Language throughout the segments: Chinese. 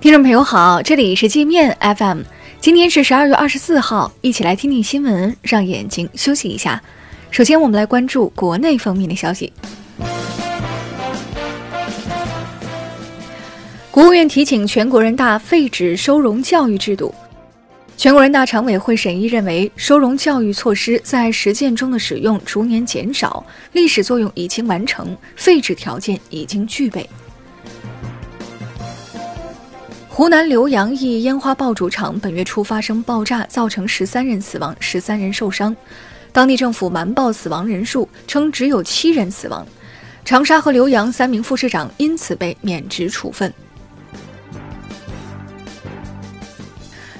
听众朋友好，这里是界面 FM，今天是十二月二十四号，一起来听听新闻，让眼睛休息一下。首先，我们来关注国内方面的消息。国务院提请全国人大废止收容教育制度。全国人大常委会审议认为，收容教育措施在实践中的使用逐年减少，历史作用已经完成，废止条件已经具备。湖南浏阳一烟花爆竹厂本月初发生爆炸，造成十三人死亡、十三人受伤。当地政府瞒报死亡人数，称只有七人死亡。长沙和浏阳三名副市长因此被免职处分。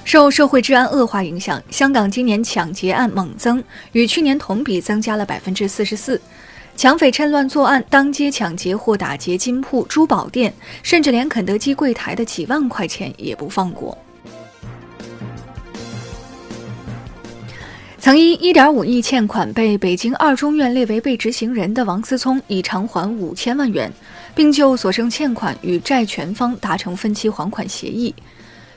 受社会治安恶化影响，香港今年抢劫案猛增，与去年同比增加了百分之四十四。抢匪趁乱作案，当街抢劫或打劫金铺、珠宝店，甚至连肯德基柜台的几万块钱也不放过。曾因1.5亿欠款被北京二中院列为被执行人的王思聪已偿还五千万元，并就所剩欠款与债权方达成分期还款协议。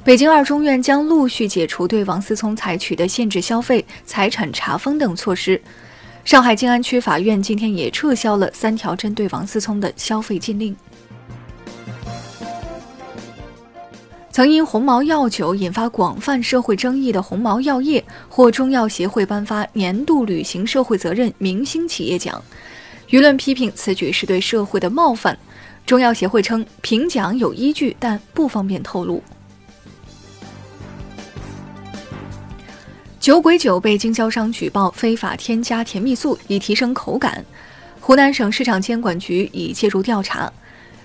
北京二中院将陆续解除对王思聪采取的限制消费、财产查封等措施。上海静安区法院今天也撤销了三条针对王思聪的消费禁令。曾因红毛药酒引发广泛社会争议的红毛药业获中药协会颁发年度履行社会责任明星企业奖，舆论批评此举是对社会的冒犯。中药协会称评奖有依据，但不方便透露。酒鬼酒被经销商举报非法添加甜蜜素以提升口感，湖南省市场监管局已介入调查。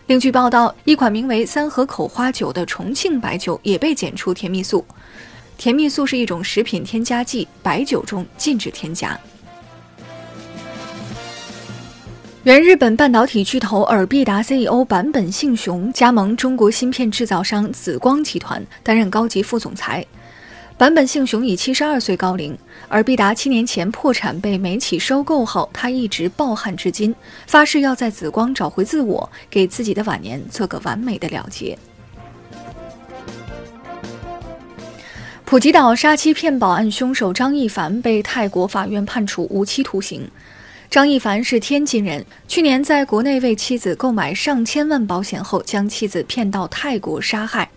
另据报道，一款名为“三河口花酒”的重庆白酒也被检出甜蜜素。甜蜜素是一种食品添加剂，白酒中禁止添加。原日本半导体巨头尔必达 CEO 坂本幸雄加盟中国芯片制造商紫光集团，担任高级副总裁。坂本幸雄已七十二岁高龄，而必达七年前破产被美企收购后，他一直抱憾至今，发誓要在紫光找回自我，给自己的晚年做个完美的了结。普吉岛杀妻骗保案凶手张一凡被泰国法院判处无期徒刑。张一凡是天津人，去年在国内为妻子购买上千万保险后，将妻子骗到泰国杀害。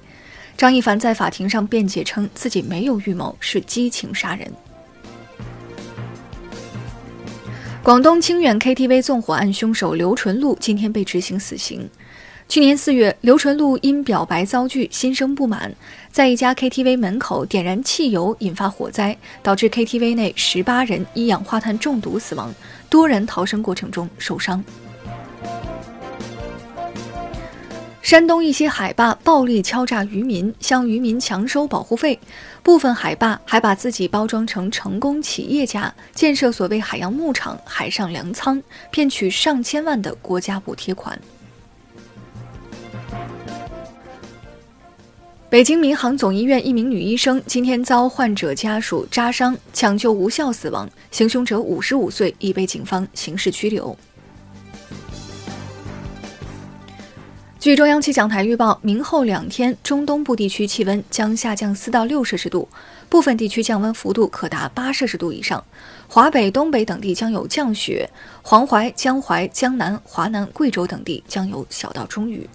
张一凡在法庭上辩解称，自己没有预谋，是激情杀人。广东清远 KTV 纵火案凶手刘纯禄今天被执行死刑。去年四月，刘纯禄因表白遭拒，心生不满，在一家 KTV 门口点燃汽油，引发火灾，导致 KTV 内十八人一氧化碳中毒死亡，多人逃生过程中受伤。山东一些海坝暴力敲诈渔民，向渔民强收保护费。部分海坝还把自己包装成成功企业家，建设所谓海洋牧场、海上粮仓，骗取上千万的国家补贴款。北京民航总医院一名女医生今天遭患者家属扎伤，抢救无效死亡，行凶者五十五岁，已被警方刑事拘留。据中央气象台预报，明后两天中东部地区气温将下降四到六摄氏度，部分地区降温幅度可达八摄氏度以上。华北、东北等地将有降雪，黄淮、江淮、江南、华南、贵州等地将有小到中雨。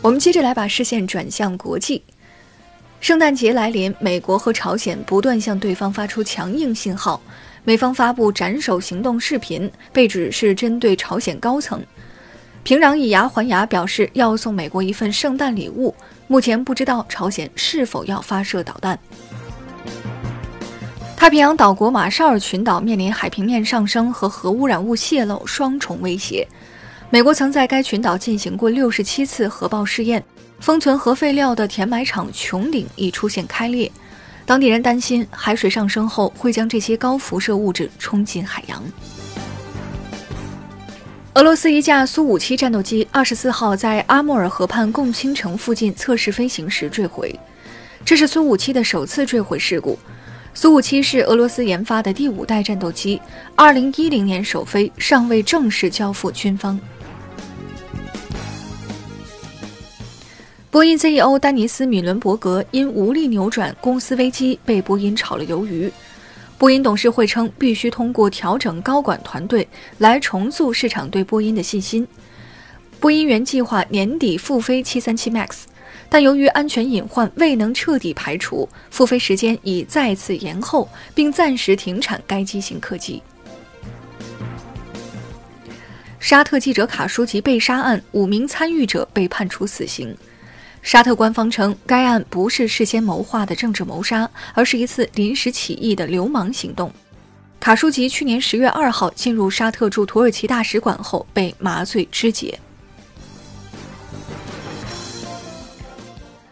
我们接着来把视线转向国际，圣诞节来临，美国和朝鲜不断向对方发出强硬信号，美方发布斩首行动视频，被指是针对朝鲜高层。平壤以牙还牙，表示要送美国一份圣诞礼物。目前不知道朝鲜是否要发射导弹。太平洋岛国马绍尔群岛面临海平面上升和核污染物泄漏双重威胁。美国曾在该群岛进行过六十七次核爆试验，封存核废料的填埋场穹顶已出现开裂。当地人担心海水上升后会将这些高辐射物质冲进海洋。俄罗斯一架苏五七战斗机二十四号在阿穆尔河畔共青城附近测试飞行时坠毁，这是苏五七的首次坠毁事故。苏五七是俄罗斯研发的第五代战斗机，二零一零年首飞，尚未正式交付军方。波音 CEO 丹尼斯·米伦伯格因无力扭转公司危机，被波音炒了鱿鱼。波音董事会称，必须通过调整高管团队来重塑市场对波音的信心。波音原计划年底复飞737 MAX，但由于安全隐患未能彻底排除，复飞时间已再次延后，并暂时停产该机型客机。沙特记者卡舒吉被杀案，五名参与者被判处死刑。沙特官方称，该案不是事先谋划的政治谋杀，而是一次临时起意的流氓行动。卡舒吉去年十月二号进入沙特驻土耳其大使馆后被麻醉肢解。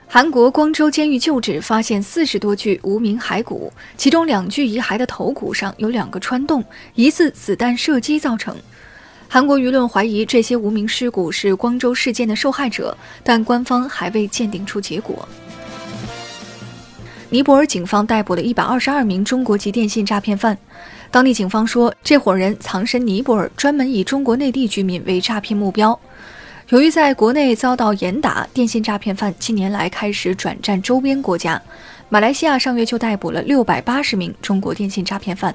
韩国光州监狱旧址发现四十多具无名骸骨，其中两具遗骸的头骨上有两个穿洞，疑似子弹射击造成。韩国舆论怀疑这些无名尸骨是光州事件的受害者，但官方还未鉴定出结果。尼泊尔警方逮捕了一百二十二名中国籍电信诈骗犯，当地警方说，这伙人藏身尼泊尔，专门以中国内地居民为诈骗目标。由于在国内遭到严打，电信诈骗犯近年来开始转战周边国家。马来西亚上月就逮捕了六百八十名中国电信诈骗犯。